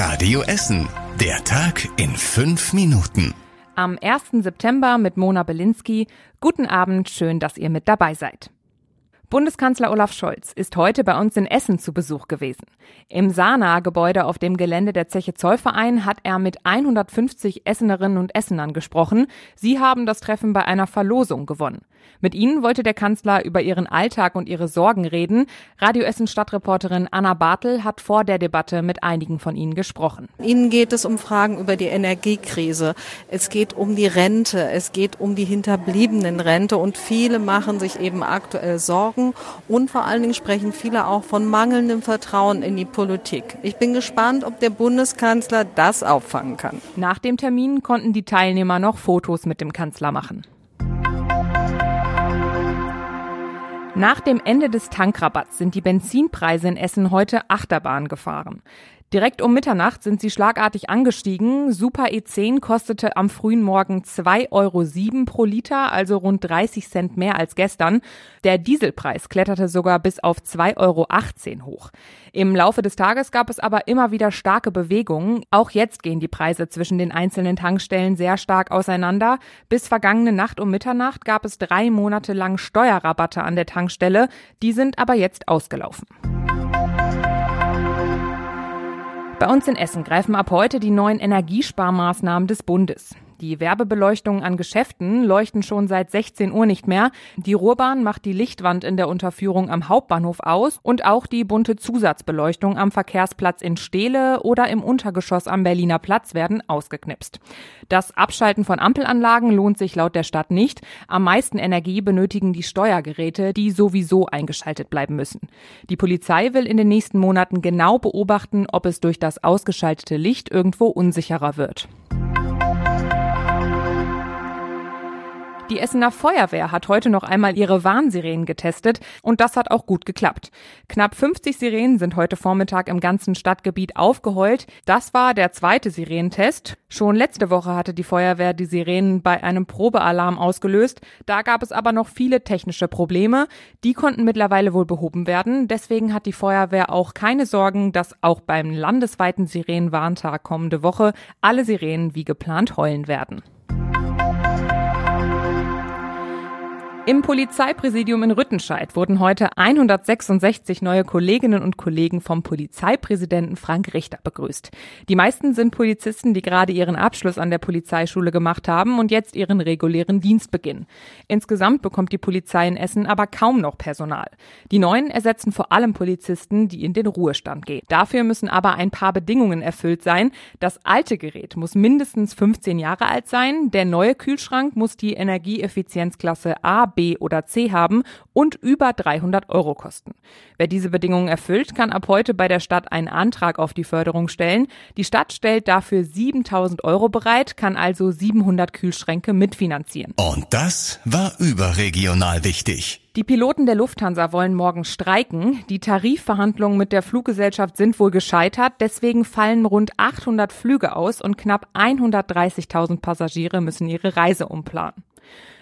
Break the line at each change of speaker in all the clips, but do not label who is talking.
Radio Essen. Der Tag in fünf Minuten.
Am 1. September mit Mona Belinsky. Guten Abend, schön, dass ihr mit dabei seid. Bundeskanzler Olaf Scholz ist heute bei uns in Essen zu Besuch gewesen. Im Sana-Gebäude auf dem Gelände der Zeche Zollverein hat er mit 150 Essenerinnen und Essenern gesprochen. Sie haben das Treffen bei einer Verlosung gewonnen. Mit ihnen wollte der Kanzler über ihren Alltag und ihre Sorgen reden. Radio Essen Stadtreporterin Anna Bartel hat vor der Debatte mit einigen von ihnen gesprochen.
Ihnen geht es um Fragen über die Energiekrise. Es geht um die Rente. Es geht um die hinterbliebenen Rente und viele machen sich eben aktuell Sorgen Sorgen und vor allen Dingen sprechen viele auch von mangelndem Vertrauen in die Politik. Ich bin gespannt, ob der Bundeskanzler das auffangen kann.
Nach dem Termin konnten die Teilnehmer noch Fotos mit dem Kanzler machen. Nach dem Ende des Tankrabatts sind die Benzinpreise in Essen heute Achterbahn gefahren. Direkt um Mitternacht sind sie schlagartig angestiegen. Super E10 kostete am frühen Morgen 2,07 Euro pro Liter, also rund 30 Cent mehr als gestern. Der Dieselpreis kletterte sogar bis auf 2,18 Euro hoch. Im Laufe des Tages gab es aber immer wieder starke Bewegungen. Auch jetzt gehen die Preise zwischen den einzelnen Tankstellen sehr stark auseinander. Bis vergangene Nacht um Mitternacht gab es drei Monate lang Steuerrabatte an der Tankstelle. Die sind aber jetzt ausgelaufen. Bei uns in Essen greifen ab heute die neuen Energiesparmaßnahmen des Bundes. Die Werbebeleuchtungen an Geschäften leuchten schon seit 16 Uhr nicht mehr. Die Ruhrbahn macht die Lichtwand in der Unterführung am Hauptbahnhof aus und auch die bunte Zusatzbeleuchtung am Verkehrsplatz in Steele oder im Untergeschoss am Berliner Platz werden ausgeknipst. Das Abschalten von Ampelanlagen lohnt sich laut der Stadt nicht. Am meisten Energie benötigen die Steuergeräte, die sowieso eingeschaltet bleiben müssen. Die Polizei will in den nächsten Monaten genau beobachten, ob es durch das ausgeschaltete Licht irgendwo unsicherer wird. Die Essener Feuerwehr hat heute noch einmal ihre Warnsirenen getestet und das hat auch gut geklappt. Knapp 50 Sirenen sind heute Vormittag im ganzen Stadtgebiet aufgeheult. Das war der zweite Sirenentest. Schon letzte Woche hatte die Feuerwehr die Sirenen bei einem Probealarm ausgelöst. Da gab es aber noch viele technische Probleme. Die konnten mittlerweile wohl behoben werden. Deswegen hat die Feuerwehr auch keine Sorgen, dass auch beim landesweiten Sirenenwarntag kommende Woche alle Sirenen wie geplant heulen werden. Im Polizeipräsidium in Rüttenscheid wurden heute 166 neue Kolleginnen und Kollegen vom Polizeipräsidenten Frank Richter begrüßt. Die meisten sind Polizisten, die gerade ihren Abschluss an der Polizeischule gemacht haben und jetzt ihren regulären Dienst beginnen. Insgesamt bekommt die Polizei in Essen aber kaum noch Personal. Die neuen ersetzen vor allem Polizisten, die in den Ruhestand gehen. Dafür müssen aber ein paar Bedingungen erfüllt sein. Das alte Gerät muss mindestens 15 Jahre alt sein, der neue Kühlschrank muss die Energieeffizienzklasse A, B oder C haben und über 300 Euro kosten. Wer diese Bedingungen erfüllt, kann ab heute bei der Stadt einen Antrag auf die Förderung stellen. Die Stadt stellt dafür 7000 Euro bereit, kann also 700 Kühlschränke mitfinanzieren.
Und das war überregional wichtig.
Die Piloten der Lufthansa wollen morgen streiken. Die Tarifverhandlungen mit der Fluggesellschaft sind wohl gescheitert. Deswegen fallen rund 800 Flüge aus und knapp 130.000 Passagiere müssen ihre Reise umplanen.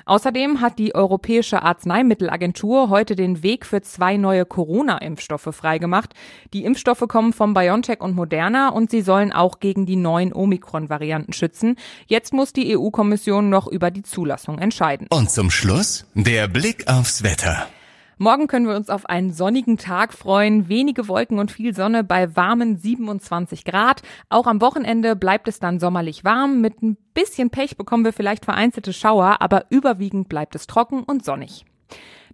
Außerdem hat die Europäische Arzneimittelagentur heute den Weg für zwei neue Corona-Impfstoffe freigemacht. Die Impfstoffe kommen von BioNTech und Moderna und sie sollen auch gegen die neuen Omikron-Varianten schützen. Jetzt muss die EU-Kommission noch über die Zulassung entscheiden.
Und zum Schluss der Blick aufs Wetter.
Morgen können wir uns auf einen sonnigen Tag freuen, wenige Wolken und viel Sonne bei warmen 27 Grad. Auch am Wochenende bleibt es dann sommerlich warm. Mit ein bisschen Pech bekommen wir vielleicht vereinzelte Schauer, aber überwiegend bleibt es trocken und sonnig.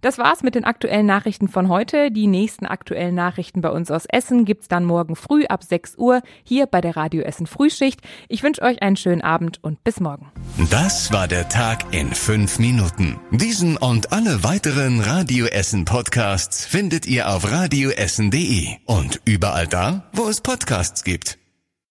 Das war's mit den aktuellen Nachrichten von heute. Die nächsten aktuellen Nachrichten bei uns aus Essen gibt's dann morgen früh ab 6 Uhr hier bei der Radio Essen Frühschicht. Ich wünsche euch einen schönen Abend und bis morgen.
Das war der Tag in fünf Minuten. Diesen und alle weiteren Radio Essen Podcasts findet ihr auf radioessen.de und überall da, wo es Podcasts gibt.